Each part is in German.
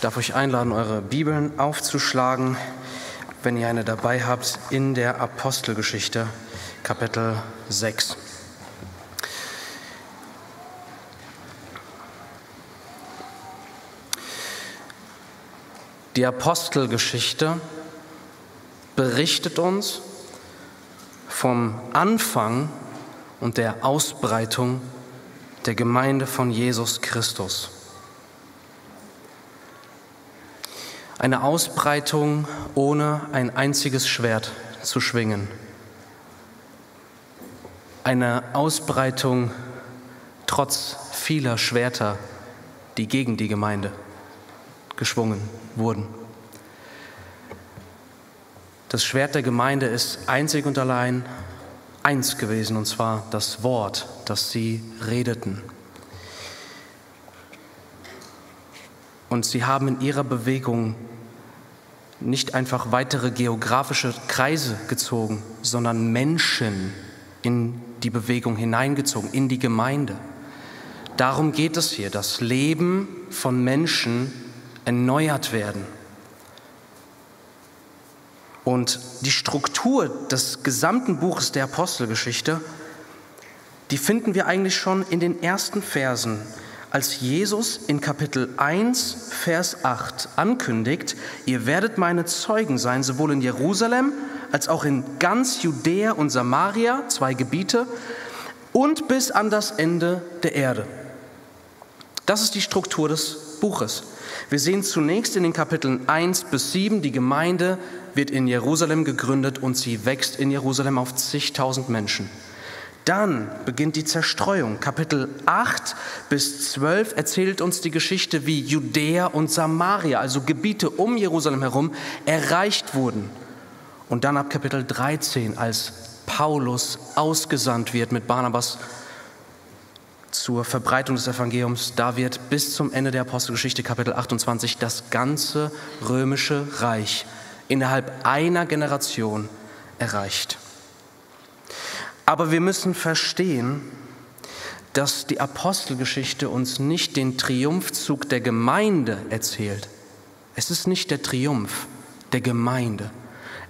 darf euch einladen, eure Bibeln aufzuschlagen, wenn ihr eine dabei habt, in der Apostelgeschichte, Kapitel 6. Die Apostelgeschichte berichtet uns vom Anfang und der Ausbreitung der Gemeinde von Jesus Christus. Eine Ausbreitung ohne ein einziges Schwert zu schwingen. Eine Ausbreitung trotz vieler Schwerter, die gegen die Gemeinde geschwungen wurden. Das Schwert der Gemeinde ist einzig und allein eins gewesen, und zwar das Wort, das sie redeten. Und sie haben in ihrer Bewegung nicht einfach weitere geografische Kreise gezogen, sondern Menschen in die Bewegung hineingezogen, in die Gemeinde. Darum geht es hier, das Leben von Menschen erneuert werden. Und die Struktur des gesamten Buches der Apostelgeschichte, die finden wir eigentlich schon in den ersten Versen als Jesus in Kapitel 1, Vers 8 ankündigt, ihr werdet meine Zeugen sein, sowohl in Jerusalem als auch in ganz Judäa und Samaria, zwei Gebiete, und bis an das Ende der Erde. Das ist die Struktur des Buches. Wir sehen zunächst in den Kapiteln 1 bis 7, die Gemeinde wird in Jerusalem gegründet und sie wächst in Jerusalem auf zigtausend Menschen. Dann beginnt die Zerstreuung. Kapitel 8 bis 12 erzählt uns die Geschichte, wie Judäa und Samaria, also Gebiete um Jerusalem herum, erreicht wurden. Und dann ab Kapitel 13, als Paulus ausgesandt wird mit Barnabas zur Verbreitung des Evangeliums, da wird bis zum Ende der Apostelgeschichte, Kapitel 28, das ganze römische Reich innerhalb einer Generation erreicht. Aber wir müssen verstehen, dass die Apostelgeschichte uns nicht den Triumphzug der Gemeinde erzählt. Es ist nicht der Triumph der Gemeinde.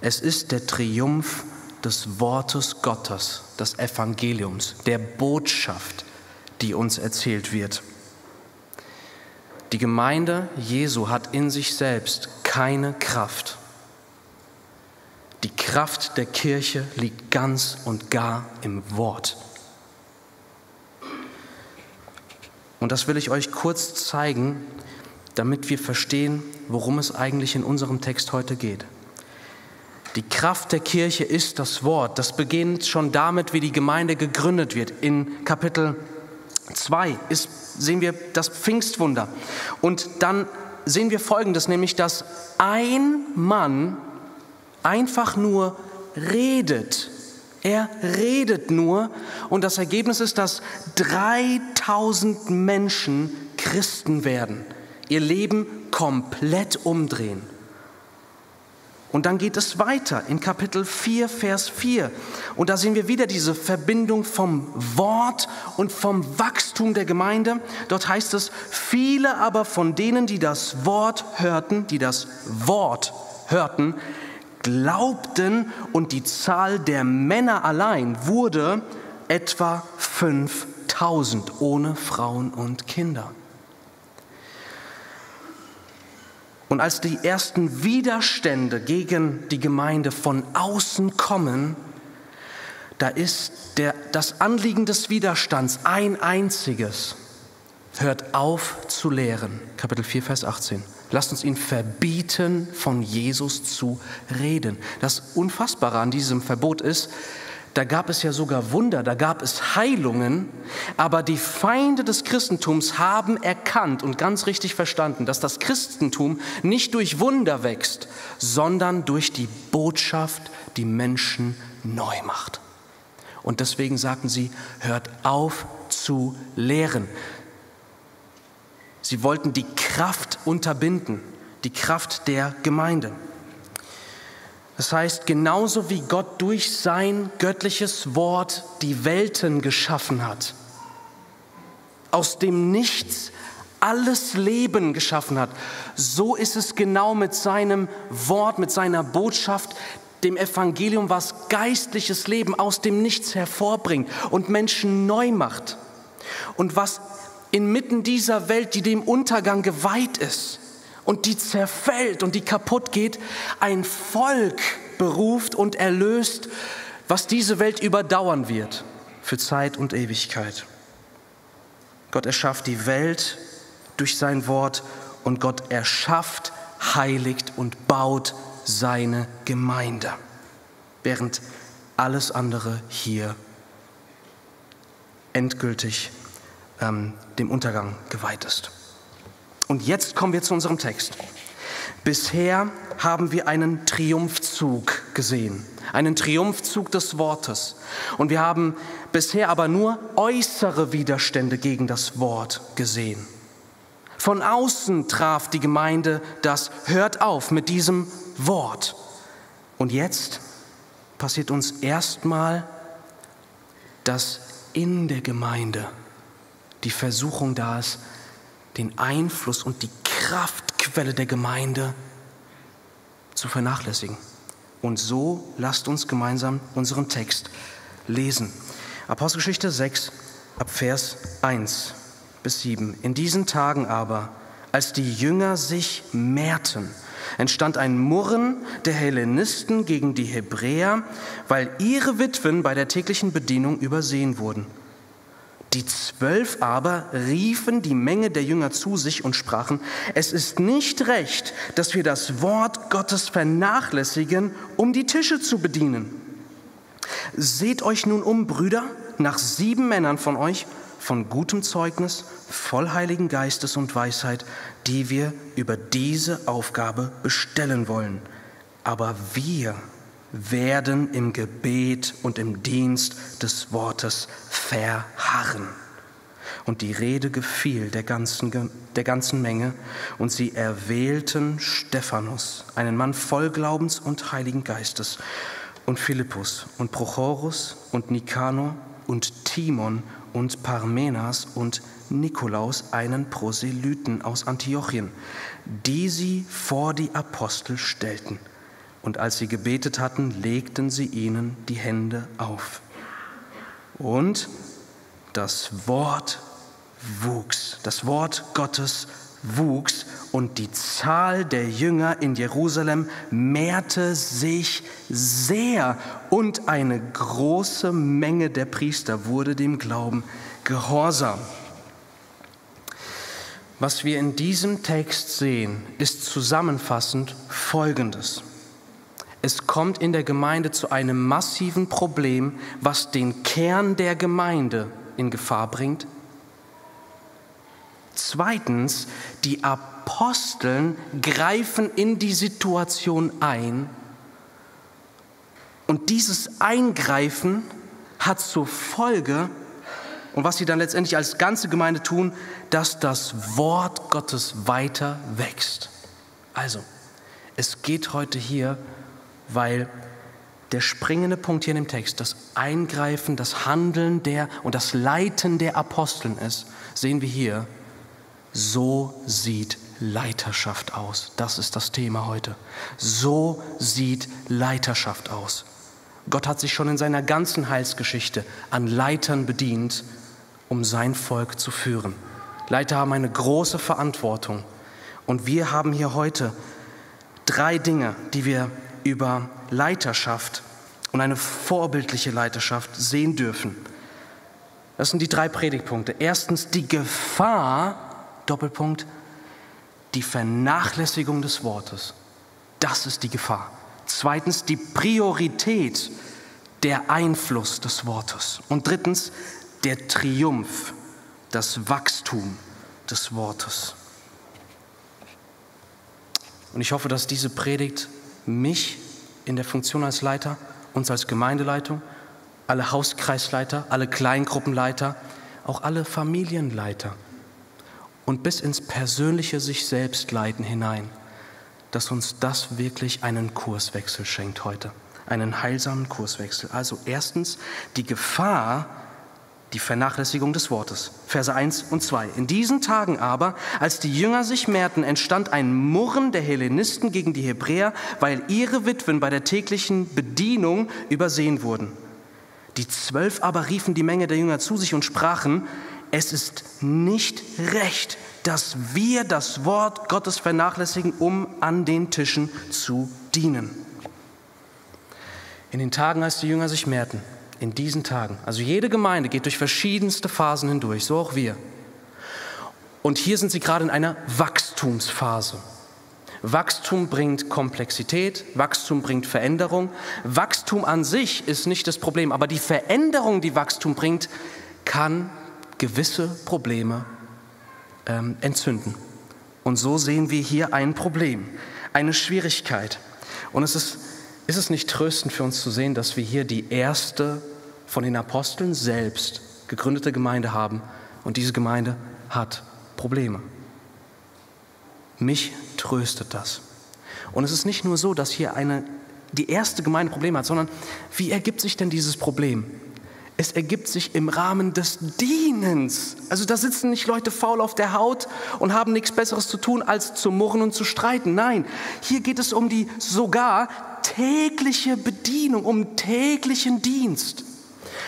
Es ist der Triumph des Wortes Gottes, des Evangeliums, der Botschaft, die uns erzählt wird. Die Gemeinde Jesu hat in sich selbst keine Kraft. Die Kraft der Kirche liegt ganz und gar im Wort. Und das will ich euch kurz zeigen, damit wir verstehen, worum es eigentlich in unserem Text heute geht. Die Kraft der Kirche ist das Wort. Das beginnt schon damit, wie die Gemeinde gegründet wird. In Kapitel 2 ist, sehen wir das Pfingstwunder. Und dann sehen wir Folgendes, nämlich dass ein Mann einfach nur redet. Er redet nur und das Ergebnis ist, dass 3000 Menschen Christen werden, ihr Leben komplett umdrehen. Und dann geht es weiter in Kapitel 4, Vers 4. Und da sehen wir wieder diese Verbindung vom Wort und vom Wachstum der Gemeinde. Dort heißt es, viele aber von denen, die das Wort hörten, die das Wort hörten, glaubten und die Zahl der Männer allein wurde etwa 5000 ohne Frauen und Kinder. Und als die ersten Widerstände gegen die Gemeinde von außen kommen, da ist der, das Anliegen des Widerstands ein einziges. Hört auf zu lehren. Kapitel 4, Vers 18. Lasst uns ihn verbieten, von Jesus zu reden. Das Unfassbare an diesem Verbot ist, da gab es ja sogar Wunder, da gab es Heilungen, aber die Feinde des Christentums haben erkannt und ganz richtig verstanden, dass das Christentum nicht durch Wunder wächst, sondern durch die Botschaft, die Menschen neu macht. Und deswegen sagten sie, hört auf zu lehren. Sie wollten die Kraft unterbinden, die Kraft der Gemeinde. Das heißt, genauso wie Gott durch sein göttliches Wort die Welten geschaffen hat, aus dem Nichts alles Leben geschaffen hat, so ist es genau mit seinem Wort, mit seiner Botschaft, dem Evangelium, was geistliches Leben aus dem Nichts hervorbringt und Menschen neu macht. Und was inmitten dieser Welt, die dem Untergang geweiht ist und die zerfällt und die kaputt geht, ein Volk beruft und erlöst, was diese Welt überdauern wird für Zeit und Ewigkeit. Gott erschafft die Welt durch sein Wort und Gott erschafft, heiligt und baut seine Gemeinde, während alles andere hier endgültig ähm, dem Untergang geweiht ist. Und jetzt kommen wir zu unserem Text. Bisher haben wir einen Triumphzug gesehen, einen Triumphzug des Wortes. Und wir haben bisher aber nur äußere Widerstände gegen das Wort gesehen. Von außen traf die Gemeinde das Hört auf mit diesem Wort. Und jetzt passiert uns erstmal, dass in der Gemeinde die Versuchung da ist, den Einfluss und die Kraftquelle der Gemeinde zu vernachlässigen. Und so lasst uns gemeinsam unseren Text lesen. Apostelgeschichte 6 ab Vers 1 bis 7. In diesen Tagen aber, als die Jünger sich mehrten, entstand ein Murren der Hellenisten gegen die Hebräer, weil ihre Witwen bei der täglichen Bedienung übersehen wurden. Die Zwölf aber riefen die Menge der Jünger zu sich und sprachen, es ist nicht recht, dass wir das Wort Gottes vernachlässigen, um die Tische zu bedienen. Seht euch nun um, Brüder, nach sieben Männern von euch, von gutem Zeugnis, voll Heiligen Geistes und Weisheit, die wir über diese Aufgabe bestellen wollen. Aber wir werden im Gebet und im Dienst des Wortes verharren. Und die Rede gefiel der ganzen, der ganzen Menge, und sie erwählten Stephanus, einen Mann voll Glaubens und Heiligen Geistes, und Philippus und Prochorus und Nikanor und Timon und Parmenas und Nikolaus, einen Proselyten aus Antiochien, die sie vor die Apostel stellten. Und als sie gebetet hatten, legten sie ihnen die Hände auf. Und das Wort wuchs, das Wort Gottes wuchs und die Zahl der Jünger in Jerusalem mehrte sich sehr und eine große Menge der Priester wurde dem Glauben gehorsam. Was wir in diesem Text sehen, ist zusammenfassend Folgendes. Es kommt in der Gemeinde zu einem massiven Problem, was den Kern der Gemeinde in Gefahr bringt. Zweitens, die Aposteln greifen in die Situation ein. Und dieses Eingreifen hat zur Folge, und was sie dann letztendlich als ganze Gemeinde tun, dass das Wort Gottes weiter wächst. Also, es geht heute hier weil der springende Punkt hier in dem Text, das Eingreifen, das Handeln der und das Leiten der Aposteln ist, sehen wir hier, so sieht Leiterschaft aus. Das ist das Thema heute. So sieht Leiterschaft aus. Gott hat sich schon in seiner ganzen Heilsgeschichte an Leitern bedient, um sein Volk zu führen. Leiter haben eine große Verantwortung. Und wir haben hier heute drei Dinge, die wir über Leiterschaft und eine vorbildliche Leiterschaft sehen dürfen. Das sind die drei Predigtpunkte. Erstens die Gefahr, Doppelpunkt, die Vernachlässigung des Wortes. Das ist die Gefahr. Zweitens die Priorität, der Einfluss des Wortes. Und drittens der Triumph, das Wachstum des Wortes. Und ich hoffe, dass diese Predigt mich in der Funktion als Leiter, uns als Gemeindeleitung, alle Hauskreisleiter, alle Kleingruppenleiter, auch alle Familienleiter und bis ins persönliche sich selbst leiten hinein, dass uns das wirklich einen Kurswechsel schenkt heute, einen heilsamen Kurswechsel. Also erstens die Gefahr die Vernachlässigung des Wortes. Verse 1 und 2. In diesen Tagen aber, als die Jünger sich mehrten, entstand ein Murren der Hellenisten gegen die Hebräer, weil ihre Witwen bei der täglichen Bedienung übersehen wurden. Die Zwölf aber riefen die Menge der Jünger zu sich und sprachen, es ist nicht recht, dass wir das Wort Gottes vernachlässigen, um an den Tischen zu dienen. In den Tagen, als die Jünger sich mehrten, in diesen Tagen. Also jede Gemeinde geht durch verschiedenste Phasen hindurch, so auch wir. Und hier sind sie gerade in einer Wachstumsphase. Wachstum bringt Komplexität, Wachstum bringt Veränderung. Wachstum an sich ist nicht das Problem, aber die Veränderung, die Wachstum bringt, kann gewisse Probleme ähm, entzünden. Und so sehen wir hier ein Problem, eine Schwierigkeit. Und es ist ist es nicht tröstend für uns zu sehen, dass wir hier die erste von den Aposteln selbst gegründete Gemeinde haben und diese Gemeinde hat Probleme? Mich tröstet das. Und es ist nicht nur so, dass hier eine, die erste Gemeinde Probleme hat, sondern wie ergibt sich denn dieses Problem? Es ergibt sich im Rahmen des Dienens. Also da sitzen nicht Leute faul auf der Haut und haben nichts Besseres zu tun, als zu murren und zu streiten. Nein, hier geht es um die sogar tägliche Bedienung, um täglichen Dienst.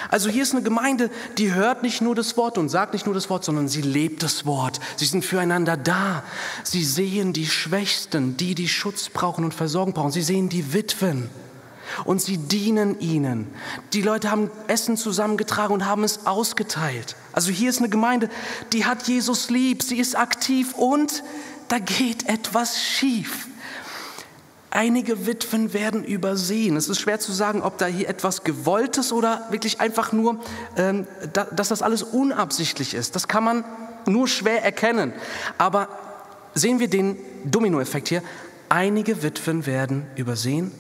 Also hier ist eine Gemeinde, die hört nicht nur das Wort und sagt nicht nur das Wort, sondern sie lebt das Wort. Sie sind füreinander da. Sie sehen die Schwächsten, die, die Schutz brauchen und Versorgung brauchen. Sie sehen die Witwen und sie dienen ihnen. Die Leute haben Essen zusammengetragen und haben es ausgeteilt. Also hier ist eine Gemeinde, die hat Jesus lieb, sie ist aktiv und da geht etwas schief. Einige Witwen werden übersehen. Es ist schwer zu sagen, ob da hier etwas Gewolltes oder wirklich einfach nur, ähm, da, dass das alles unabsichtlich ist. Das kann man nur schwer erkennen. Aber sehen wir den Dominoeffekt hier. Einige Witwen werden übersehen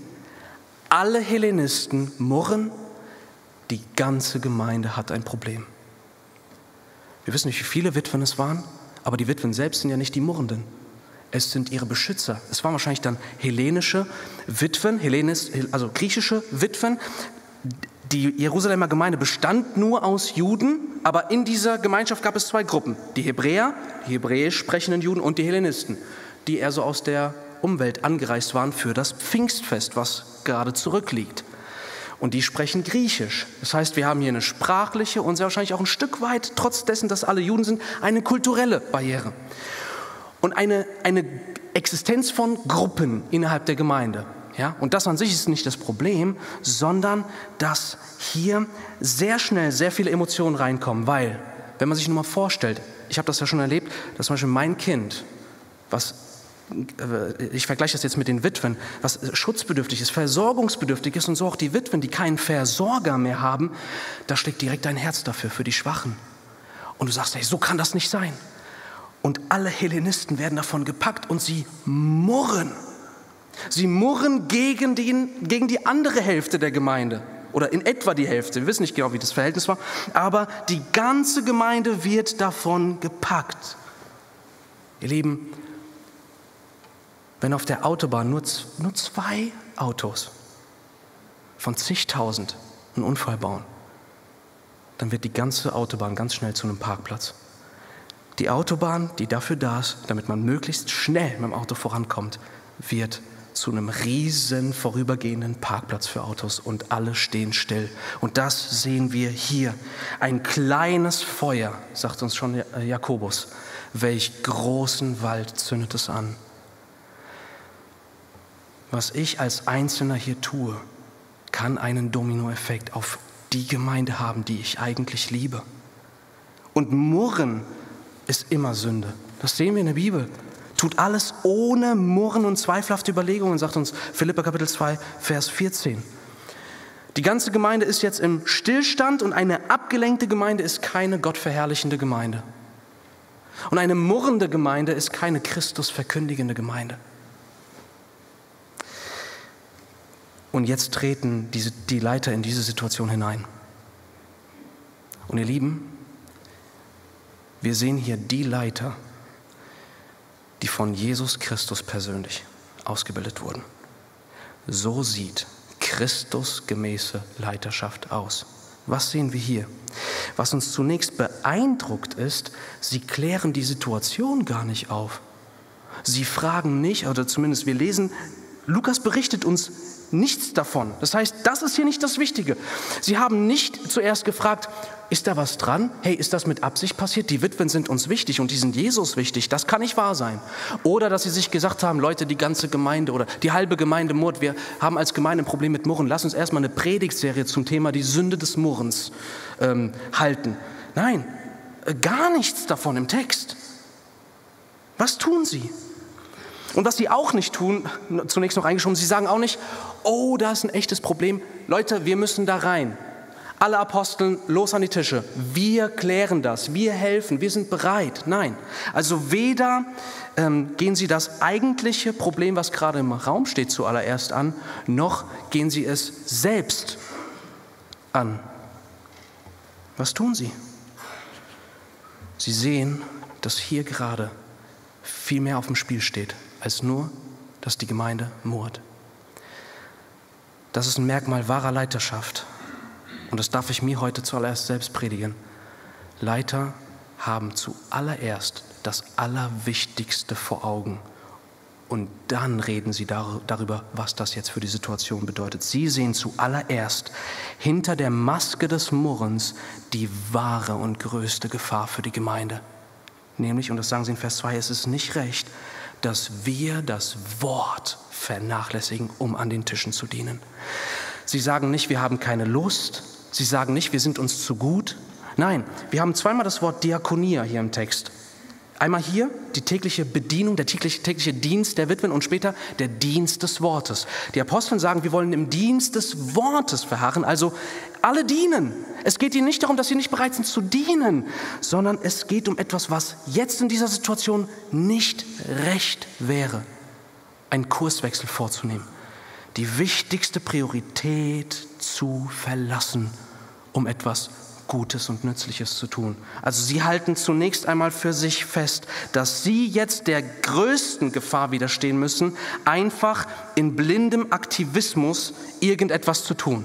alle Hellenisten murren, die ganze Gemeinde hat ein Problem. Wir wissen nicht, wie viele Witwen es waren, aber die Witwen selbst sind ja nicht die Murrenden. Es sind ihre Beschützer. Es waren wahrscheinlich dann hellenische Witwen, Hellenis, also griechische Witwen. Die Jerusalemer Gemeinde bestand nur aus Juden, aber in dieser Gemeinschaft gab es zwei Gruppen. Die Hebräer, die hebräisch sprechenden Juden und die Hellenisten, die eher so aus der Umwelt angereist waren für das Pfingstfest, was gerade zurückliegt. Und die sprechen Griechisch. Das heißt, wir haben hier eine sprachliche und sehr wahrscheinlich auch ein Stück weit, trotz dessen, dass alle Juden sind, eine kulturelle Barriere. Und eine, eine Existenz von Gruppen innerhalb der Gemeinde. Ja? Und das an sich ist nicht das Problem, sondern dass hier sehr schnell sehr viele Emotionen reinkommen, weil, wenn man sich nur mal vorstellt, ich habe das ja schon erlebt, dass zum Beispiel mein Kind, was äh, ich vergleiche das jetzt mit den Witwen, was schutzbedürftig ist, versorgungsbedürftig ist und so auch die Witwen, die keinen Versorger mehr haben, da schlägt direkt dein Herz dafür, für die Schwachen. Und du sagst, hey, so kann das nicht sein. Und alle Hellenisten werden davon gepackt und sie murren. Sie murren gegen, den, gegen die andere Hälfte der Gemeinde oder in etwa die Hälfte. Wir wissen nicht genau, wie das Verhältnis war, aber die ganze Gemeinde wird davon gepackt. Ihr Lieben, wenn auf der Autobahn nur, nur zwei Autos von zigtausend einen Unfall bauen, dann wird die ganze Autobahn ganz schnell zu einem Parkplatz. Die Autobahn, die dafür da ist, damit man möglichst schnell mit dem Auto vorankommt, wird zu einem riesen vorübergehenden Parkplatz für Autos und alle stehen still. Und das sehen wir hier. Ein kleines Feuer, sagt uns schon Jakobus. Welch großen Wald zündet es an was ich als Einzelner hier tue, kann einen Dominoeffekt auf die Gemeinde haben, die ich eigentlich liebe. Und Murren ist immer Sünde. Das sehen wir in der Bibel. Tut alles ohne Murren und zweifelhafte Überlegungen, sagt uns Philippa Kapitel 2, Vers 14. Die ganze Gemeinde ist jetzt im Stillstand und eine abgelenkte Gemeinde ist keine gottverherrlichende Gemeinde. Und eine murrende Gemeinde ist keine Christus verkündigende Gemeinde. Und jetzt treten diese, die Leiter in diese Situation hinein. Und ihr Lieben, wir sehen hier die Leiter, die von Jesus Christus persönlich ausgebildet wurden. So sieht Christus gemäße Leiterschaft aus. Was sehen wir hier? Was uns zunächst beeindruckt ist, sie klären die Situation gar nicht auf. Sie fragen nicht, oder zumindest wir lesen, Lukas berichtet uns nichts davon. Das heißt, das ist hier nicht das Wichtige. Sie haben nicht zuerst gefragt, ist da was dran? Hey, ist das mit Absicht passiert? Die Witwen sind uns wichtig und die sind Jesus wichtig. Das kann nicht wahr sein. Oder dass sie sich gesagt haben, Leute, die ganze Gemeinde oder die halbe Gemeinde murrt. Wir haben als Gemeinde ein Problem mit Murren. Lass uns erstmal eine Predigtserie zum Thema die Sünde des Murrens ähm, halten. Nein, äh, gar nichts davon im Text. Was tun sie? Und was sie auch nicht tun, zunächst noch eingeschoben, sie sagen auch nicht, oh, da ist ein echtes Problem. Leute, wir müssen da rein. Alle Aposteln, los an die Tische. Wir klären das, wir helfen, wir sind bereit. Nein, also weder ähm, gehen sie das eigentliche Problem, was gerade im Raum steht, zuallererst an, noch gehen sie es selbst an. Was tun sie? Sie sehen, dass hier gerade viel mehr auf dem Spiel steht, als nur, dass die Gemeinde murrt. Das ist ein Merkmal wahrer Leiterschaft. Und das darf ich mir heute zuallererst selbst predigen. Leiter haben zuallererst das Allerwichtigste vor Augen. Und dann reden sie darüber, was das jetzt für die Situation bedeutet. Sie sehen zuallererst hinter der Maske des Murrens die wahre und größte Gefahr für die Gemeinde. Nämlich, und das sagen sie in Vers 2, es ist nicht recht, dass wir das Wort vernachlässigen, um an den Tischen zu dienen. Sie sagen nicht, wir haben keine Lust, Sie sagen nicht, wir sind uns zu gut. Nein, wir haben zweimal das Wort Diakonia hier im Text. Einmal hier die tägliche Bedienung, der tägliche, tägliche, Dienst der Witwen und später der Dienst des Wortes. Die Aposteln sagen, wir wollen im Dienst des Wortes verharren, also alle dienen. Es geht ihnen nicht darum, dass sie nicht bereit sind zu dienen, sondern es geht um etwas, was jetzt in dieser Situation nicht recht wäre, einen Kurswechsel vorzunehmen die wichtigste Priorität zu verlassen, um etwas Gutes und Nützliches zu tun. Also sie halten zunächst einmal für sich fest, dass sie jetzt der größten Gefahr widerstehen müssen, einfach in blindem Aktivismus irgendetwas zu tun.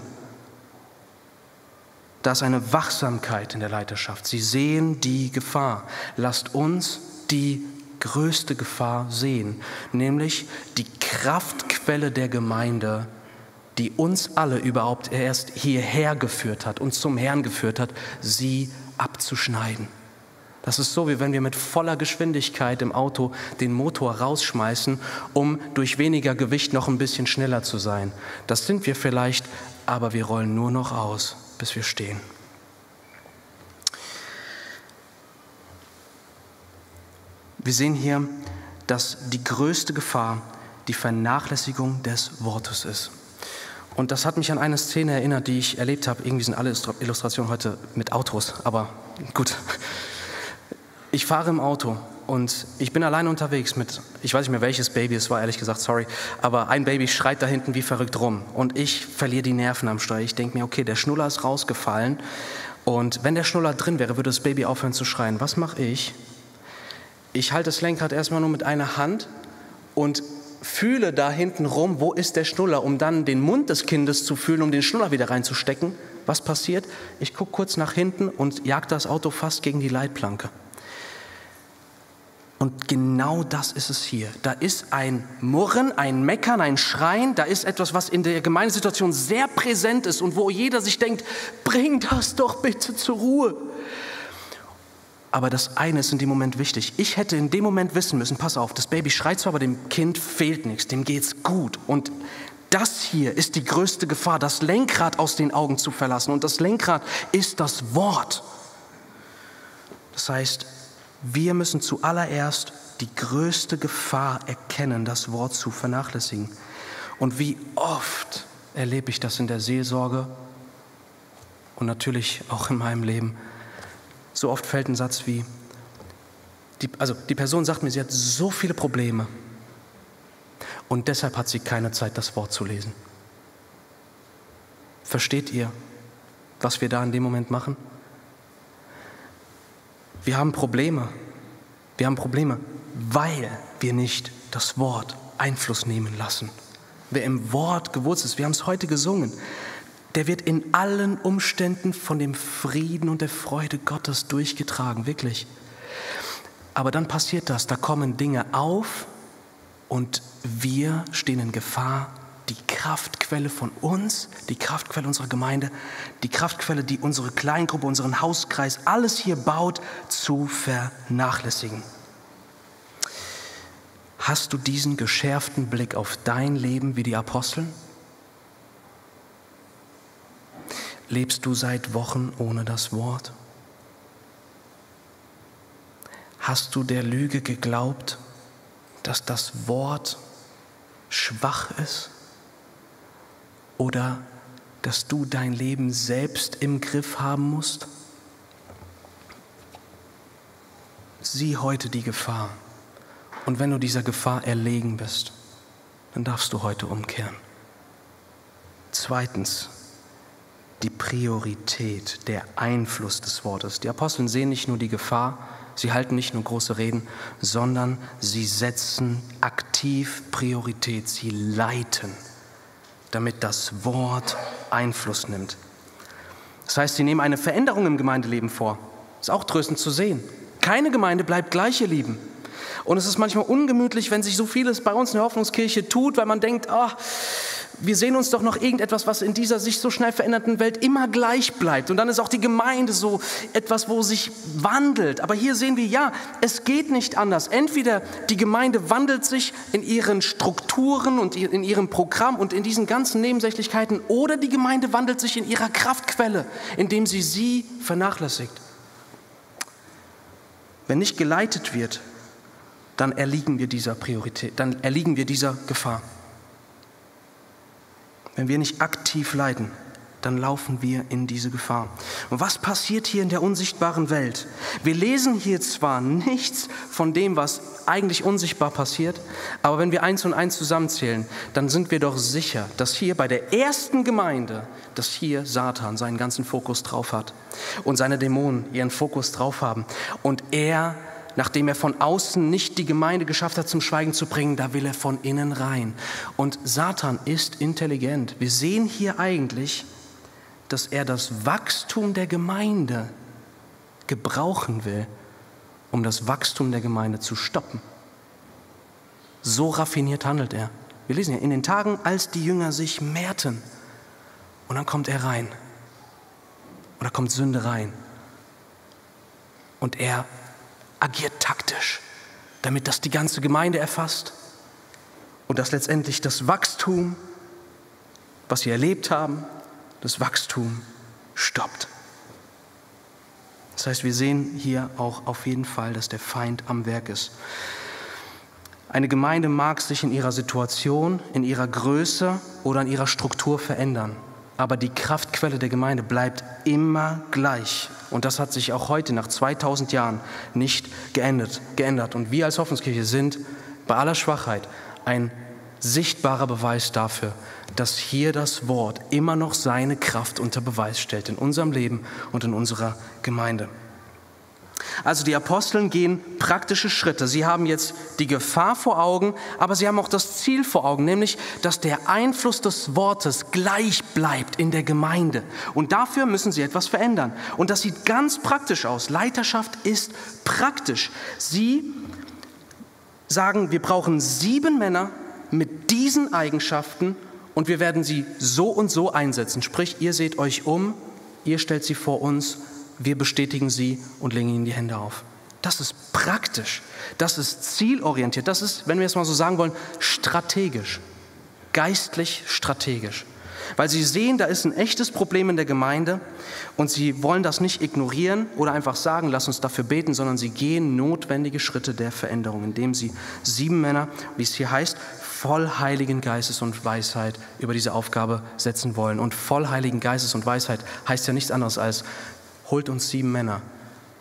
Da ist eine Wachsamkeit in der Leiterschaft. Sie sehen die Gefahr. Lasst uns die größte Gefahr sehen, nämlich die Kraftquelle der Gemeinde, die uns alle überhaupt erst hierher geführt hat, uns zum Herrn geführt hat, sie abzuschneiden. Das ist so, wie wenn wir mit voller Geschwindigkeit im Auto den Motor rausschmeißen, um durch weniger Gewicht noch ein bisschen schneller zu sein. Das sind wir vielleicht, aber wir rollen nur noch aus, bis wir stehen. Wir sehen hier, dass die größte Gefahr die Vernachlässigung des Wortes ist. Und das hat mich an eine Szene erinnert, die ich erlebt habe. Irgendwie sind alle Illustrationen heute mit Autos, aber gut. Ich fahre im Auto und ich bin alleine unterwegs mit, ich weiß nicht mehr welches Baby es war, ehrlich gesagt, sorry, aber ein Baby schreit da hinten wie verrückt rum und ich verliere die Nerven am Steuer. Ich denke mir, okay, der Schnuller ist rausgefallen und wenn der Schnuller drin wäre, würde das Baby aufhören zu schreien. Was mache ich? Ich halte das Lenkrad erstmal nur mit einer Hand und fühle da hinten rum, wo ist der Schnuller, um dann den Mund des Kindes zu fühlen, um den Schnuller wieder reinzustecken. Was passiert? Ich gucke kurz nach hinten und jag das Auto fast gegen die Leitplanke. Und genau das ist es hier. Da ist ein Murren, ein Meckern, ein Schreien. Da ist etwas, was in der Gemeindesituation sehr präsent ist und wo jeder sich denkt, bring das doch bitte zur Ruhe. Aber das eine ist in dem Moment wichtig. Ich hätte in dem Moment wissen müssen, pass auf, das Baby schreit zwar, aber dem Kind fehlt nichts, dem geht's gut. Und das hier ist die größte Gefahr, das Lenkrad aus den Augen zu verlassen. Und das Lenkrad ist das Wort. Das heißt, wir müssen zuallererst die größte Gefahr erkennen, das Wort zu vernachlässigen. Und wie oft erlebe ich das in der Seelsorge und natürlich auch in meinem Leben so oft fällt ein Satz wie, die, also die Person sagt mir, sie hat so viele Probleme und deshalb hat sie keine Zeit, das Wort zu lesen. Versteht ihr, was wir da in dem Moment machen? Wir haben Probleme. Wir haben Probleme, weil wir nicht das Wort Einfluss nehmen lassen. Wer im Wort gewurzelt ist, wir haben es heute gesungen, der wird in allen Umständen von dem Frieden und der Freude Gottes durchgetragen, wirklich. Aber dann passiert das, da kommen Dinge auf und wir stehen in Gefahr, die Kraftquelle von uns, die Kraftquelle unserer Gemeinde, die Kraftquelle, die unsere Kleingruppe, unseren Hauskreis, alles hier baut, zu vernachlässigen. Hast du diesen geschärften Blick auf dein Leben wie die Apostel? Lebst du seit Wochen ohne das Wort? Hast du der Lüge geglaubt, dass das Wort schwach ist? Oder dass du dein Leben selbst im Griff haben musst? Sieh heute die Gefahr. Und wenn du dieser Gefahr erlegen bist, dann darfst du heute umkehren. Zweitens, die Priorität, der Einfluss des Wortes. Die Apostel sehen nicht nur die Gefahr, sie halten nicht nur große Reden, sondern sie setzen aktiv Priorität, sie leiten, damit das Wort Einfluss nimmt. Das heißt, sie nehmen eine Veränderung im Gemeindeleben vor. Ist auch tröstend zu sehen. Keine Gemeinde bleibt gleich, ihr Lieben. Und es ist manchmal ungemütlich, wenn sich so vieles bei uns in der Hoffnungskirche tut, weil man denkt, oh, wir sehen uns doch noch irgendetwas, was in dieser sich so schnell veränderten Welt immer gleich bleibt. Und dann ist auch die Gemeinde so etwas, wo sich wandelt. Aber hier sehen wir, ja, es geht nicht anders. Entweder die Gemeinde wandelt sich in ihren Strukturen und in ihrem Programm und in diesen ganzen Nebensächlichkeiten, oder die Gemeinde wandelt sich in ihrer Kraftquelle, indem sie sie vernachlässigt. Wenn nicht geleitet wird, dann erliegen wir dieser Priorität, dann erliegen wir dieser Gefahr. Wenn wir nicht aktiv leiden, dann laufen wir in diese Gefahr. Und was passiert hier in der unsichtbaren Welt? Wir lesen hier zwar nichts von dem, was eigentlich unsichtbar passiert, aber wenn wir eins und eins zusammenzählen, dann sind wir doch sicher, dass hier bei der ersten Gemeinde, dass hier Satan seinen ganzen Fokus drauf hat und seine Dämonen ihren Fokus drauf haben und er nachdem er von außen nicht die Gemeinde geschafft hat, zum Schweigen zu bringen, da will er von innen rein. Und Satan ist intelligent. Wir sehen hier eigentlich, dass er das Wachstum der Gemeinde gebrauchen will, um das Wachstum der Gemeinde zu stoppen. So raffiniert handelt er. Wir lesen ja in den Tagen, als die Jünger sich mehrten. Und dann kommt er rein. Da kommt Sünde rein. Und er agiert taktisch, damit das die ganze Gemeinde erfasst und dass letztendlich das Wachstum, was sie erlebt haben, das Wachstum stoppt. Das heißt, wir sehen hier auch auf jeden Fall, dass der Feind am Werk ist. Eine Gemeinde mag sich in ihrer Situation, in ihrer Größe oder in ihrer Struktur verändern aber die Kraftquelle der Gemeinde bleibt immer gleich. Und das hat sich auch heute nach 2000 Jahren nicht geändert. geändert. Und wir als Hoffnungskirche sind bei aller Schwachheit ein sichtbarer Beweis dafür, dass hier das Wort immer noch seine Kraft unter Beweis stellt in unserem Leben und in unserer Gemeinde. Also die Aposteln gehen praktische Schritte. Sie haben jetzt die Gefahr vor Augen, aber sie haben auch das Ziel vor Augen, nämlich, dass der Einfluss des Wortes gleich bleibt in der Gemeinde. Und dafür müssen sie etwas verändern. Und das sieht ganz praktisch aus. Leiterschaft ist praktisch. Sie sagen, wir brauchen sieben Männer mit diesen Eigenschaften und wir werden sie so und so einsetzen. Sprich, ihr seht euch um, ihr stellt sie vor uns wir bestätigen sie und legen ihnen die Hände auf. Das ist praktisch, das ist zielorientiert, das ist, wenn wir es mal so sagen wollen, strategisch, geistlich strategisch. Weil sie sehen, da ist ein echtes Problem in der Gemeinde und sie wollen das nicht ignorieren oder einfach sagen, lass uns dafür beten, sondern sie gehen notwendige Schritte der Veränderung, indem sie sieben Männer, wie es hier heißt, voll Heiligen Geistes und Weisheit über diese Aufgabe setzen wollen. Und voll Heiligen Geistes und Weisheit heißt ja nichts anderes als, holt uns sieben Männer,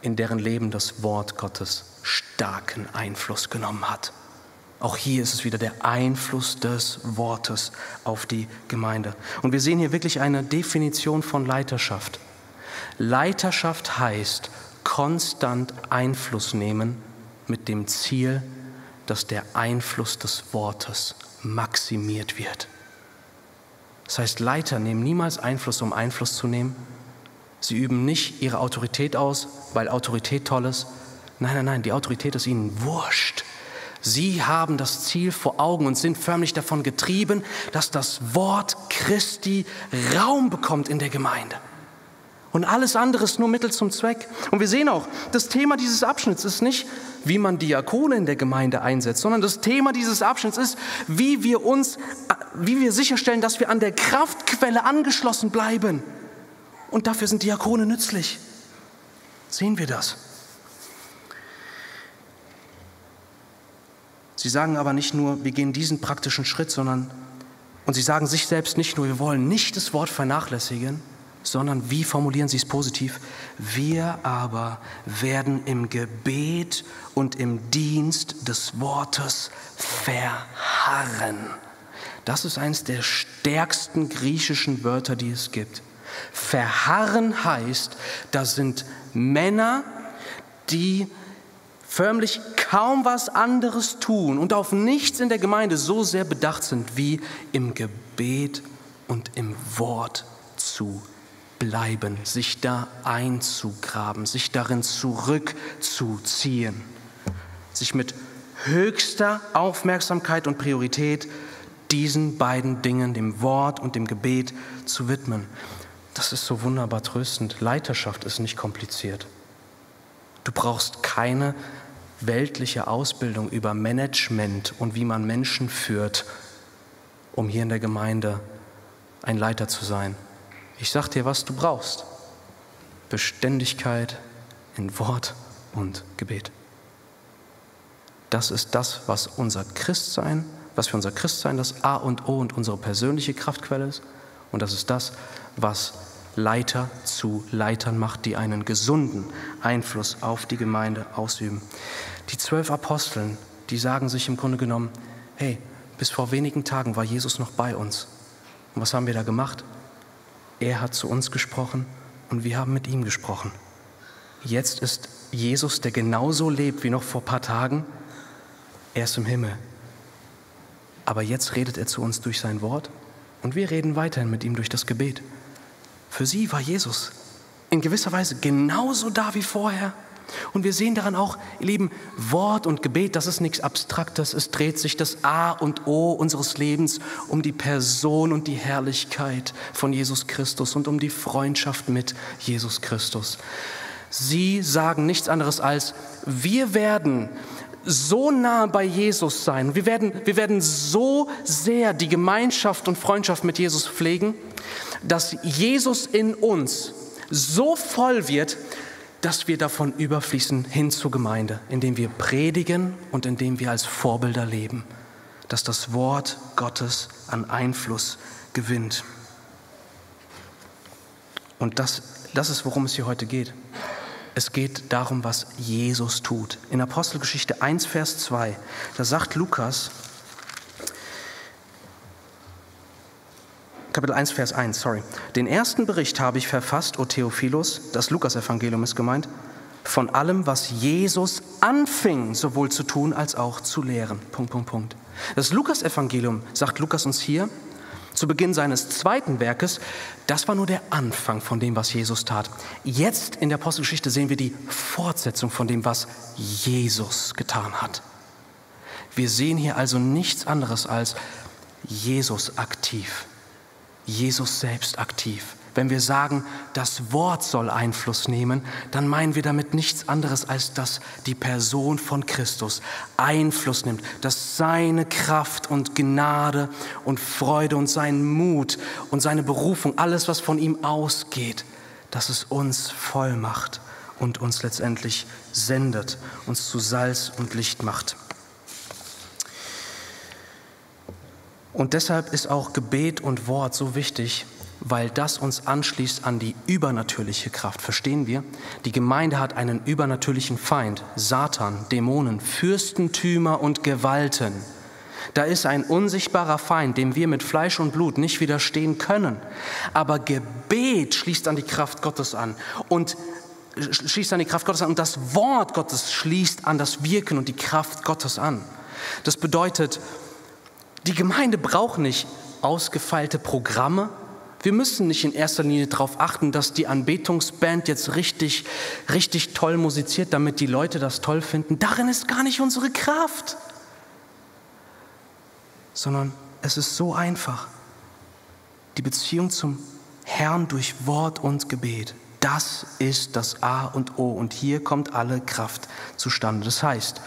in deren Leben das Wort Gottes starken Einfluss genommen hat. Auch hier ist es wieder der Einfluss des Wortes auf die Gemeinde. Und wir sehen hier wirklich eine Definition von Leiterschaft. Leiterschaft heißt konstant Einfluss nehmen mit dem Ziel, dass der Einfluss des Wortes maximiert wird. Das heißt, Leiter nehmen niemals Einfluss, um Einfluss zu nehmen. Sie üben nicht ihre Autorität aus, weil Autorität toll ist. Nein, nein, nein, die Autorität ist ihnen wurscht. Sie haben das Ziel vor Augen und sind förmlich davon getrieben, dass das Wort Christi Raum bekommt in der Gemeinde. Und alles andere ist nur Mittel zum Zweck. Und wir sehen auch, das Thema dieses Abschnitts ist nicht, wie man Diakone in der Gemeinde einsetzt, sondern das Thema dieses Abschnitts ist, wie wir uns, wie wir sicherstellen, dass wir an der Kraftquelle angeschlossen bleiben. Und dafür sind Diakone nützlich. Sehen wir das? Sie sagen aber nicht nur, wir gehen diesen praktischen Schritt, sondern, und sie sagen sich selbst nicht nur, wir wollen nicht das Wort vernachlässigen, sondern wie formulieren Sie es positiv? Wir aber werden im Gebet und im Dienst des Wortes verharren. Das ist eines der stärksten griechischen Wörter, die es gibt. Verharren heißt, das sind Männer, die förmlich kaum was anderes tun und auf nichts in der Gemeinde so sehr bedacht sind wie im Gebet und im Wort zu bleiben, sich da einzugraben, sich darin zurückzuziehen, sich mit höchster Aufmerksamkeit und Priorität diesen beiden Dingen, dem Wort und dem Gebet, zu widmen. Das ist so wunderbar tröstend. Leiterschaft ist nicht kompliziert. Du brauchst keine weltliche Ausbildung über Management und wie man Menschen führt, um hier in der Gemeinde ein Leiter zu sein. Ich sag dir, was du brauchst. Beständigkeit in Wort und Gebet. Das ist das, was unser Christsein, was für unser Christsein das A und O und unsere persönliche Kraftquelle ist. Und das ist das, was Leiter zu Leitern macht, die einen gesunden Einfluss auf die Gemeinde ausüben. Die zwölf Aposteln, die sagen sich im Grunde genommen, hey, bis vor wenigen Tagen war Jesus noch bei uns. Und was haben wir da gemacht? Er hat zu uns gesprochen und wir haben mit ihm gesprochen. Jetzt ist Jesus, der genauso lebt wie noch vor ein paar Tagen, er ist im Himmel. Aber jetzt redet er zu uns durch sein Wort und wir reden weiterhin mit ihm durch das Gebet. Für sie war Jesus in gewisser Weise genauso da wie vorher. Und wir sehen daran auch, ihr Lieben, Wort und Gebet, das ist nichts Abstraktes. Es dreht sich das A und O unseres Lebens um die Person und die Herrlichkeit von Jesus Christus und um die Freundschaft mit Jesus Christus. Sie sagen nichts anderes als, wir werden so nah bei Jesus sein, wir werden, wir werden so sehr die Gemeinschaft und Freundschaft mit Jesus pflegen, dass Jesus in uns so voll wird, dass wir davon überfließen hin zur Gemeinde, indem wir predigen und indem wir als Vorbilder leben, dass das Wort Gottes an Einfluss gewinnt. Und das, das ist, worum es hier heute geht. Es geht darum, was Jesus tut. In Apostelgeschichte 1, Vers 2, da sagt Lukas, Kapitel 1, Vers 1, sorry. Den ersten Bericht habe ich verfasst, O Theophilus, das Lukas-Evangelium ist gemeint, von allem, was Jesus anfing, sowohl zu tun als auch zu lehren. Punkt, Punkt, Punkt. Das Lukas-Evangelium, sagt Lukas uns hier, zu Beginn seines zweiten Werkes, das war nur der Anfang von dem, was Jesus tat. Jetzt in der Apostelgeschichte sehen wir die Fortsetzung von dem, was Jesus getan hat. Wir sehen hier also nichts anderes als Jesus aktiv. Jesus selbst aktiv. Wenn wir sagen, das Wort soll Einfluss nehmen, dann meinen wir damit nichts anderes, als dass die Person von Christus Einfluss nimmt, dass seine Kraft und Gnade und Freude und sein Mut und seine Berufung, alles, was von ihm ausgeht, dass es uns voll macht und uns letztendlich sendet, uns zu Salz und Licht macht. Und deshalb ist auch Gebet und Wort so wichtig, weil das uns anschließt an die übernatürliche Kraft. Verstehen wir? Die Gemeinde hat einen übernatürlichen Feind, Satan, Dämonen, Fürstentümer und Gewalten. Da ist ein unsichtbarer Feind, dem wir mit Fleisch und Blut nicht widerstehen können. Aber Gebet schließt an die Kraft Gottes an und schließt an die Kraft Gottes an und das Wort Gottes schließt an das Wirken und die Kraft Gottes an. Das bedeutet, die Gemeinde braucht nicht ausgefeilte Programme. Wir müssen nicht in erster Linie darauf achten, dass die Anbetungsband jetzt richtig, richtig toll musiziert, damit die Leute das toll finden. Darin ist gar nicht unsere Kraft. Sondern es ist so einfach. Die Beziehung zum Herrn durch Wort und Gebet. Das ist das A und O und hier kommt alle Kraft zustande. Das heißt,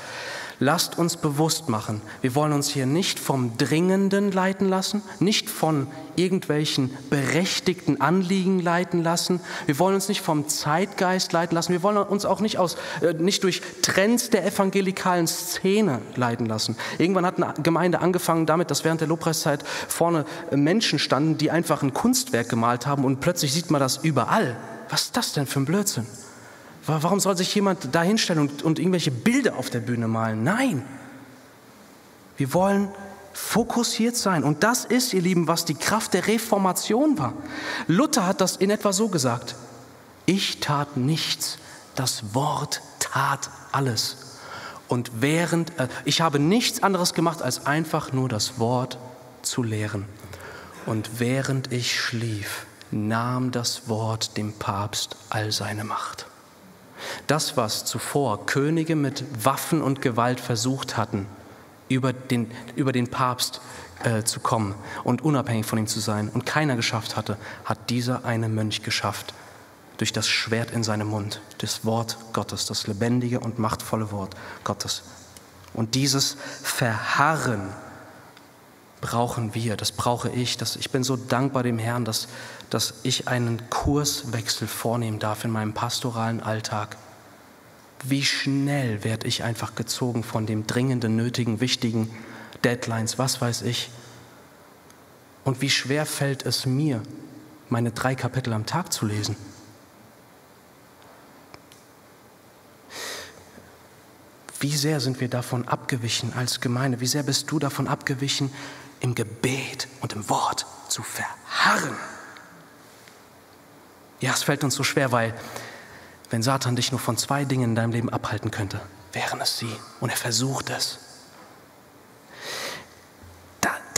lasst uns bewusst machen, wir wollen uns hier nicht vom Dringenden leiten lassen, nicht von irgendwelchen berechtigten Anliegen leiten lassen, wir wollen uns nicht vom Zeitgeist leiten lassen, wir wollen uns auch nicht, aus, äh, nicht durch Trends der evangelikalen Szene leiten lassen. Irgendwann hat eine Gemeinde angefangen damit, dass während der Lobpreiszeit vorne Menschen standen, die einfach ein Kunstwerk gemalt haben und plötzlich sieht man das überall. Was ist das denn für ein Blödsinn? Warum soll sich jemand da hinstellen und, und irgendwelche Bilder auf der Bühne malen? Nein. Wir wollen fokussiert sein. Und das ist, ihr Lieben, was die Kraft der Reformation war. Luther hat das in etwa so gesagt. Ich tat nichts, das Wort tat alles. Und während, äh, ich habe nichts anderes gemacht, als einfach nur das Wort zu lehren. Und während ich schlief, nahm das Wort dem Papst all seine Macht. Das, was zuvor Könige mit Waffen und Gewalt versucht hatten, über den, über den Papst äh, zu kommen und unabhängig von ihm zu sein und keiner geschafft hatte, hat dieser eine Mönch geschafft. Durch das Schwert in seinem Mund, das Wort Gottes, das lebendige und machtvolle Wort Gottes. Und dieses Verharren brauchen wir, das brauche ich. Das, ich bin so dankbar dem Herrn, dass, dass ich einen Kurswechsel vornehmen darf in meinem pastoralen Alltag. Wie schnell werde ich einfach gezogen von dem dringenden, nötigen, wichtigen Deadlines, was weiß ich. Und wie schwer fällt es mir, meine drei Kapitel am Tag zu lesen. Wie sehr sind wir davon abgewichen als Gemeinde? Wie sehr bist du davon abgewichen, im Gebet und im Wort zu verharren. Ja, es fällt uns so schwer, weil wenn Satan dich nur von zwei Dingen in deinem Leben abhalten könnte, wären es sie. Und er versucht es.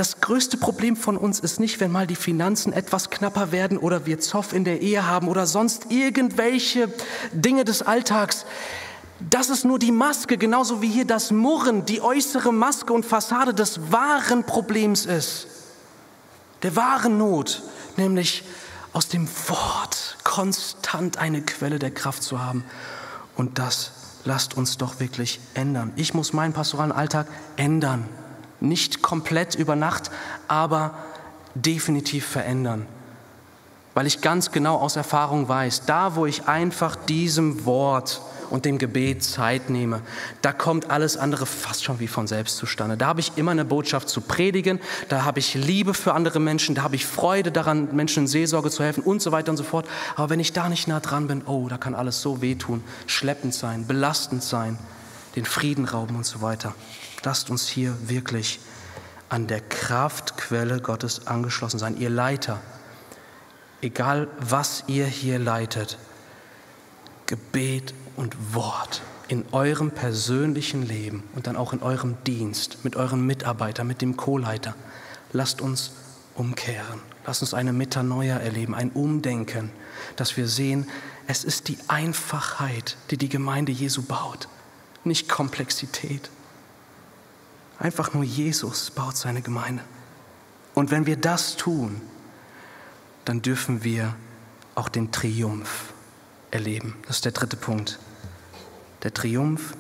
Das größte Problem von uns ist nicht, wenn mal die Finanzen etwas knapper werden oder wir Zoff in der Ehe haben oder sonst irgendwelche Dinge des Alltags. Das ist nur die Maske, genauso wie hier das Murren, die äußere Maske und Fassade des wahren Problems ist. Der wahren Not, nämlich aus dem Wort konstant eine Quelle der Kraft zu haben. Und das lasst uns doch wirklich ändern. Ich muss meinen pastoralen Alltag ändern. Nicht komplett über Nacht, aber definitiv verändern. Weil ich ganz genau aus Erfahrung weiß, da wo ich einfach diesem Wort und dem Gebet Zeit nehme, da kommt alles andere fast schon wie von selbst zustande. Da habe ich immer eine Botschaft zu predigen, da habe ich Liebe für andere Menschen, da habe ich Freude daran, Menschen in Seelsorge zu helfen und so weiter und so fort. Aber wenn ich da nicht nah dran bin, oh, da kann alles so wehtun, schleppend sein, belastend sein, den Frieden rauben und so weiter. Lasst uns hier wirklich an der Kraftquelle Gottes angeschlossen sein. Ihr Leiter, egal was ihr hier leitet, Gebet und Wort in eurem persönlichen Leben und dann auch in eurem Dienst, mit euren Mitarbeitern, mit dem Co-Leiter. Lasst uns umkehren. Lasst uns eine Metanoia erleben, ein Umdenken, dass wir sehen, es ist die Einfachheit, die die Gemeinde Jesu baut, nicht Komplexität. Einfach nur Jesus baut seine Gemeinde. Und wenn wir das tun, dann dürfen wir auch den Triumph erleben. Das ist der dritte Punkt. Der Triumph,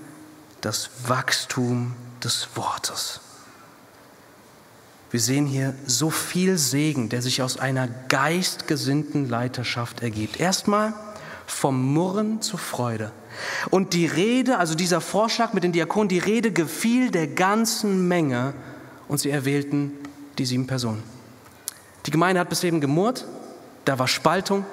das Wachstum des Wortes. Wir sehen hier so viel Segen, der sich aus einer geistgesinnten Leiterschaft ergibt. Erstmal vom Murren zur Freude. Und die Rede, also dieser Vorschlag mit den Diakonen, die Rede gefiel der ganzen Menge und sie erwählten die sieben Personen. Die Gemeinde hat bis eben gemurrt, da war Spaltung,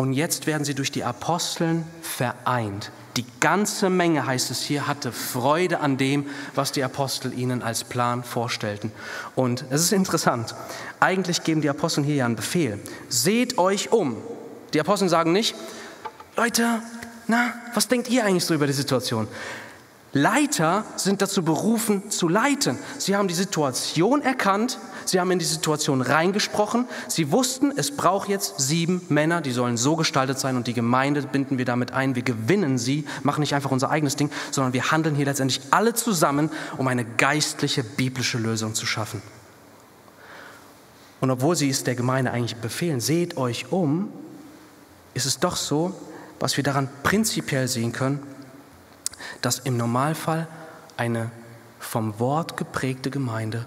und jetzt werden sie durch die Aposteln vereint. Die ganze Menge, heißt es hier, hatte Freude an dem, was die Apostel ihnen als Plan vorstellten. Und es ist interessant. Eigentlich geben die Apostel hier ja einen Befehl. Seht euch um. Die Apostel sagen nicht, Leute, na, was denkt ihr eigentlich so über die Situation? Leiter sind dazu berufen zu leiten. Sie haben die Situation erkannt, sie haben in die Situation reingesprochen, sie wussten, es braucht jetzt sieben Männer, die sollen so gestaltet sein und die Gemeinde binden wir damit ein, wir gewinnen sie, machen nicht einfach unser eigenes Ding, sondern wir handeln hier letztendlich alle zusammen, um eine geistliche, biblische Lösung zu schaffen. Und obwohl sie es der Gemeinde eigentlich befehlen, seht euch um, ist es doch so, was wir daran prinzipiell sehen können, dass im Normalfall eine vom Wort geprägte Gemeinde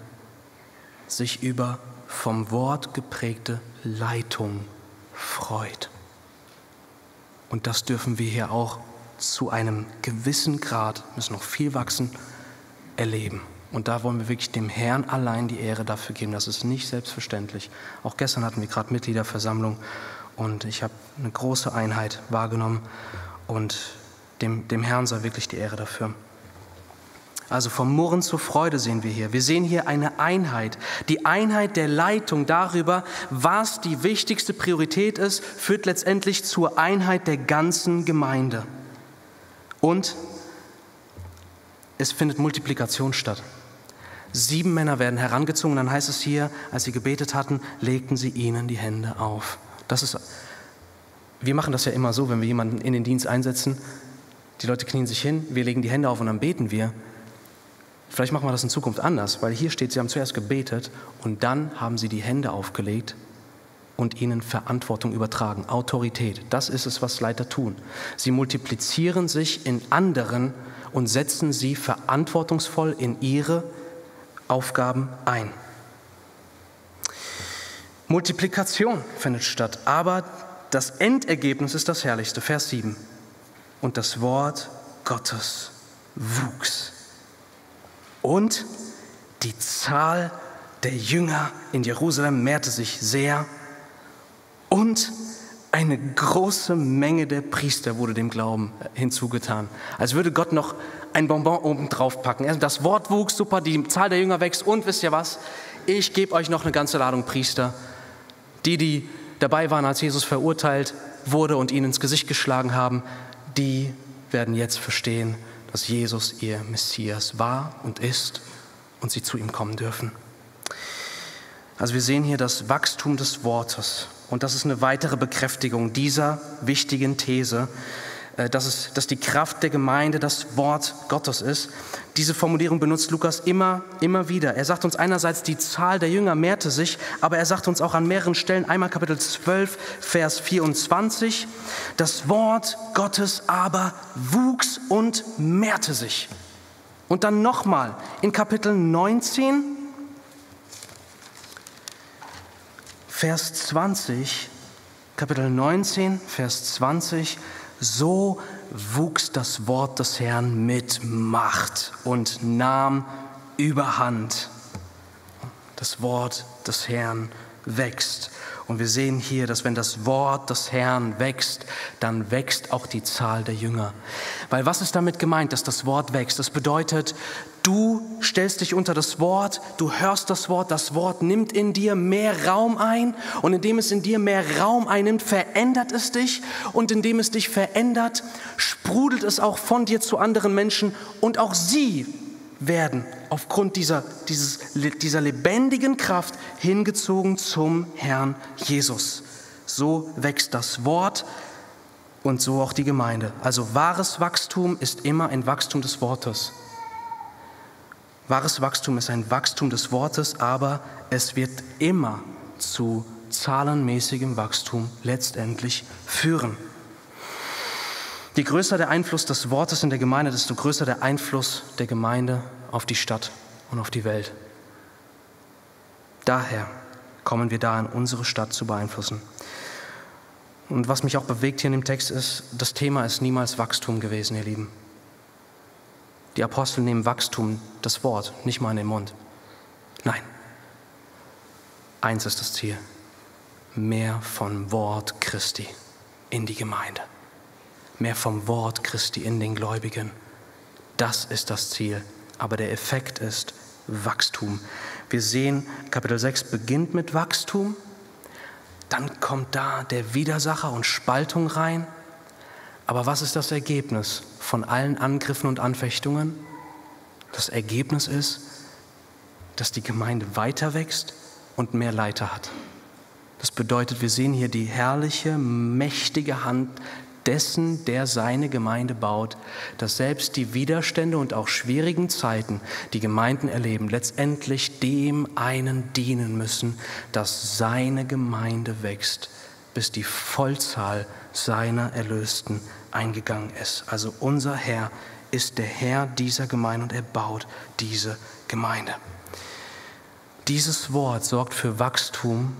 sich über vom Wort geprägte Leitung freut. Und das dürfen wir hier auch zu einem gewissen Grad, müssen noch viel wachsen, erleben. Und da wollen wir wirklich dem Herrn allein die Ehre dafür geben. Das ist nicht selbstverständlich. Auch gestern hatten wir gerade Mitgliederversammlung und ich habe eine große Einheit wahrgenommen und dem, dem Herrn sei wirklich die Ehre dafür. Also vom Murren zur Freude sehen wir hier. Wir sehen hier eine Einheit. Die Einheit der Leitung darüber, was die wichtigste Priorität ist, führt letztendlich zur Einheit der ganzen Gemeinde. Und es findet Multiplikation statt. Sieben Männer werden herangezogen, dann heißt es hier, als sie gebetet hatten, legten sie ihnen die Hände auf. Das ist, wir machen das ja immer so, wenn wir jemanden in den Dienst einsetzen. Die Leute knien sich hin, wir legen die Hände auf und dann beten wir. Vielleicht machen wir das in Zukunft anders, weil hier steht, sie haben zuerst gebetet und dann haben sie die Hände aufgelegt und ihnen Verantwortung übertragen, Autorität. Das ist es, was Leiter tun. Sie multiplizieren sich in anderen und setzen sie verantwortungsvoll in ihre Aufgaben ein. Multiplikation findet statt, aber das Endergebnis ist das Herrlichste. Vers 7. Und das Wort Gottes wuchs. Und die Zahl der Jünger in Jerusalem mehrte sich sehr. Und eine große Menge der Priester wurde dem Glauben hinzugetan. Als würde Gott noch ein Bonbon oben drauf packen. Das Wort wuchs super, die Zahl der Jünger wächst und wisst ihr was? Ich gebe euch noch eine ganze Ladung Priester die, die dabei waren, als Jesus verurteilt wurde und ihnen ins Gesicht geschlagen haben, die werden jetzt verstehen, dass Jesus ihr Messias war und ist und sie zu ihm kommen dürfen. Also wir sehen hier das Wachstum des Wortes und das ist eine weitere Bekräftigung dieser wichtigen These, dass, es, dass die Kraft der Gemeinde das Wort Gottes ist. Diese Formulierung benutzt Lukas immer, immer wieder. Er sagt uns einerseits, die Zahl der Jünger mehrte sich, aber er sagt uns auch an mehreren Stellen, einmal Kapitel 12, Vers 24, das Wort Gottes aber wuchs und mehrte sich. Und dann nochmal in Kapitel 19, Vers 20, Kapitel 19, Vers 20, so wuchs das Wort des Herrn mit Macht und nahm überhand. Das Wort des Herrn wächst. Und wir sehen hier, dass wenn das Wort des Herrn wächst, dann wächst auch die Zahl der Jünger. Weil was ist damit gemeint, dass das Wort wächst? Das bedeutet, du stellst dich unter das Wort, du hörst das Wort, das Wort nimmt in dir mehr Raum ein und indem es in dir mehr Raum einnimmt, verändert es dich und indem es dich verändert, sprudelt es auch von dir zu anderen Menschen und auch sie werden aufgrund dieser, dieses, dieser lebendigen Kraft hingezogen zum Herrn Jesus. So wächst das Wort und so auch die Gemeinde. Also wahres Wachstum ist immer ein Wachstum des Wortes. Wahres Wachstum ist ein Wachstum des Wortes, aber es wird immer zu zahlenmäßigem Wachstum letztendlich führen. Je größer der Einfluss des Wortes in der Gemeinde, desto größer der Einfluss der Gemeinde auf die Stadt und auf die Welt. Daher kommen wir dahin, unsere Stadt zu beeinflussen. Und was mich auch bewegt hier in dem Text ist, das Thema ist niemals Wachstum gewesen, ihr Lieben. Die Apostel nehmen Wachstum, das Wort, nicht mal in den Mund. Nein. Eins ist das Ziel. Mehr von Wort Christi in die Gemeinde mehr vom Wort Christi in den Gläubigen. Das ist das Ziel. Aber der Effekt ist Wachstum. Wir sehen, Kapitel 6 beginnt mit Wachstum, dann kommt da der Widersacher und Spaltung rein, Aber was ist das Ergebnis von allen Angriffen und Anfechtungen? Das Ergebnis ist, dass die Gemeinde weiter wächst und mehr Leiter hat. Das bedeutet, wir sehen hier die herrliche, mächtige Hand dessen, der seine Gemeinde baut, dass selbst die Widerstände und auch schwierigen Zeiten, die Gemeinden erleben, letztendlich dem einen dienen müssen, dass seine Gemeinde wächst, bis die Vollzahl seiner Erlösten eingegangen ist. Also unser Herr ist der Herr dieser Gemeinde und er baut diese Gemeinde. Dieses Wort sorgt für Wachstum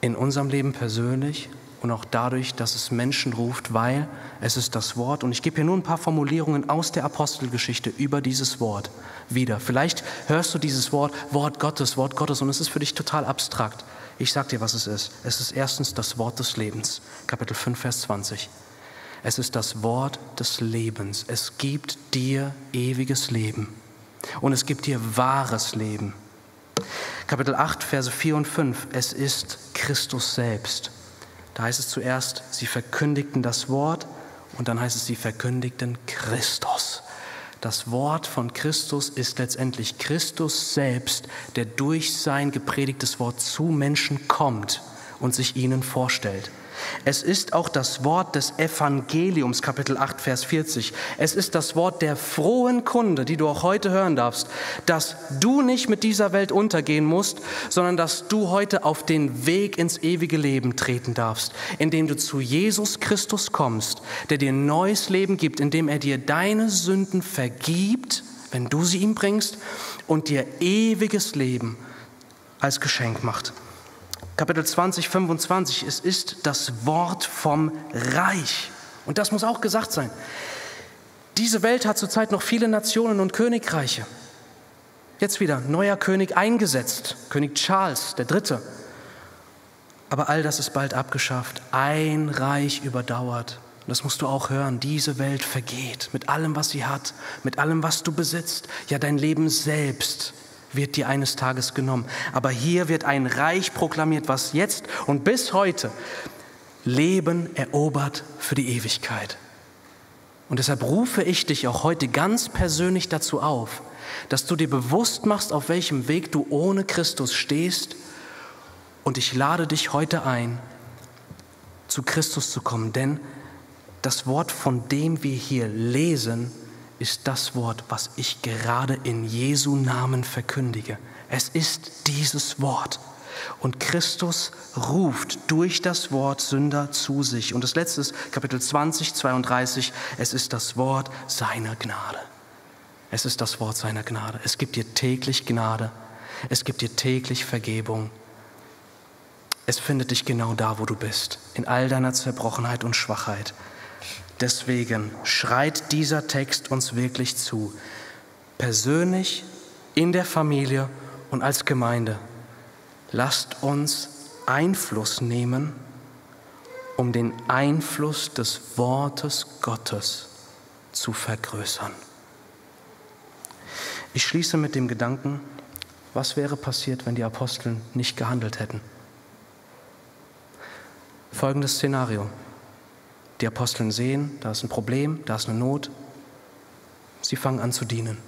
in unserem Leben persönlich und auch dadurch, dass es Menschen ruft, weil es ist das Wort. Und ich gebe hier nur ein paar Formulierungen aus der Apostelgeschichte über dieses Wort wieder. Vielleicht hörst du dieses Wort, Wort Gottes, Wort Gottes, und es ist für dich total abstrakt. Ich sage dir, was es ist. Es ist erstens das Wort des Lebens, Kapitel 5, Vers 20. Es ist das Wort des Lebens. Es gibt dir ewiges Leben und es gibt dir wahres Leben. Kapitel 8, Verse 4 und 5. Es ist Christus selbst. Da heißt es zuerst, sie verkündigten das Wort und dann heißt es, sie verkündigten Christus. Das Wort von Christus ist letztendlich Christus selbst, der durch sein gepredigtes Wort zu Menschen kommt und sich ihnen vorstellt. Es ist auch das Wort des Evangeliums, Kapitel 8, Vers 40. Es ist das Wort der frohen Kunde, die du auch heute hören darfst, dass du nicht mit dieser Welt untergehen musst, sondern dass du heute auf den Weg ins ewige Leben treten darfst, indem du zu Jesus Christus kommst, der dir neues Leben gibt, indem er dir deine Sünden vergibt, wenn du sie ihm bringst, und dir ewiges Leben als Geschenk macht. Kapitel 20, 25, es ist das Wort vom Reich. Und das muss auch gesagt sein. Diese Welt hat zurzeit noch viele Nationen und Königreiche. Jetzt wieder neuer König eingesetzt, König Charles III. Aber all das ist bald abgeschafft. Ein Reich überdauert. Und das musst du auch hören. Diese Welt vergeht mit allem, was sie hat, mit allem, was du besitzt. Ja, dein Leben selbst wird dir eines Tages genommen. Aber hier wird ein Reich proklamiert, was jetzt und bis heute Leben erobert für die Ewigkeit. Und deshalb rufe ich dich auch heute ganz persönlich dazu auf, dass du dir bewusst machst, auf welchem Weg du ohne Christus stehst. Und ich lade dich heute ein, zu Christus zu kommen. Denn das Wort, von dem wir hier lesen, ist das Wort, was ich gerade in Jesu Namen verkündige. Es ist dieses Wort. Und Christus ruft durch das Wort Sünder zu sich. Und das letzte ist Kapitel 20, 32. Es ist das Wort seiner Gnade. Es ist das Wort seiner Gnade. Es gibt dir täglich Gnade. Es gibt dir täglich Vergebung. Es findet dich genau da, wo du bist, in all deiner Zerbrochenheit und Schwachheit. Deswegen schreit dieser Text uns wirklich zu, persönlich, in der Familie und als Gemeinde. Lasst uns Einfluss nehmen, um den Einfluss des Wortes Gottes zu vergrößern. Ich schließe mit dem Gedanken, was wäre passiert, wenn die Apostel nicht gehandelt hätten? Folgendes Szenario. Die Aposteln sehen, da ist ein Problem, da ist eine Not. Sie fangen an zu dienen.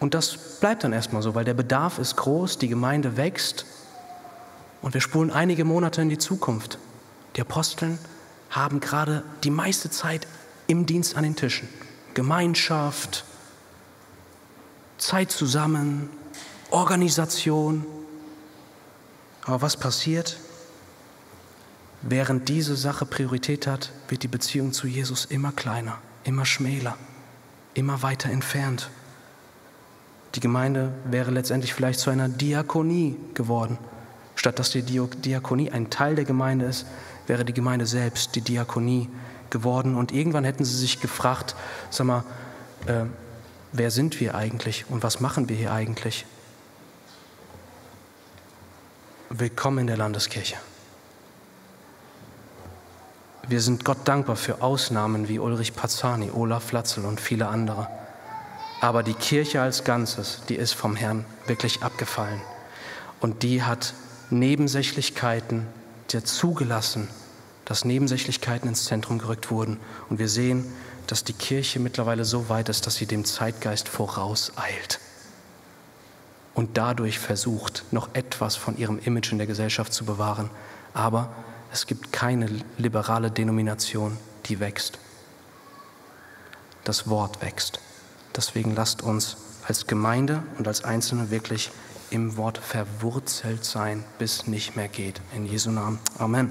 Und das bleibt dann erstmal so, weil der Bedarf ist groß, die Gemeinde wächst und wir spulen einige Monate in die Zukunft. Die Aposteln haben gerade die meiste Zeit im Dienst an den Tischen. Gemeinschaft, Zeit zusammen, Organisation. Aber was passiert? Während diese Sache Priorität hat, wird die Beziehung zu Jesus immer kleiner, immer schmäler, immer weiter entfernt. Die Gemeinde wäre letztendlich vielleicht zu einer Diakonie geworden. Statt dass die Diakonie ein Teil der Gemeinde ist, wäre die Gemeinde selbst die Diakonie geworden. Und irgendwann hätten sie sich gefragt, sag mal, äh, wer sind wir eigentlich und was machen wir hier eigentlich? Willkommen in der Landeskirche. Wir sind Gott dankbar für Ausnahmen wie Ulrich Pazzani, Olaf Flatzel und viele andere. Aber die Kirche als Ganzes, die ist vom Herrn wirklich abgefallen. Und die hat Nebensächlichkeiten, hat zugelassen, dass Nebensächlichkeiten ins Zentrum gerückt wurden. Und wir sehen, dass die Kirche mittlerweile so weit ist, dass sie dem Zeitgeist vorauseilt und dadurch versucht, noch etwas von ihrem Image in der Gesellschaft zu bewahren. Aber es gibt keine liberale Denomination, die wächst. Das Wort wächst. Deswegen lasst uns als Gemeinde und als Einzelne wirklich im Wort verwurzelt sein, bis nicht mehr geht. In Jesu Namen. Amen.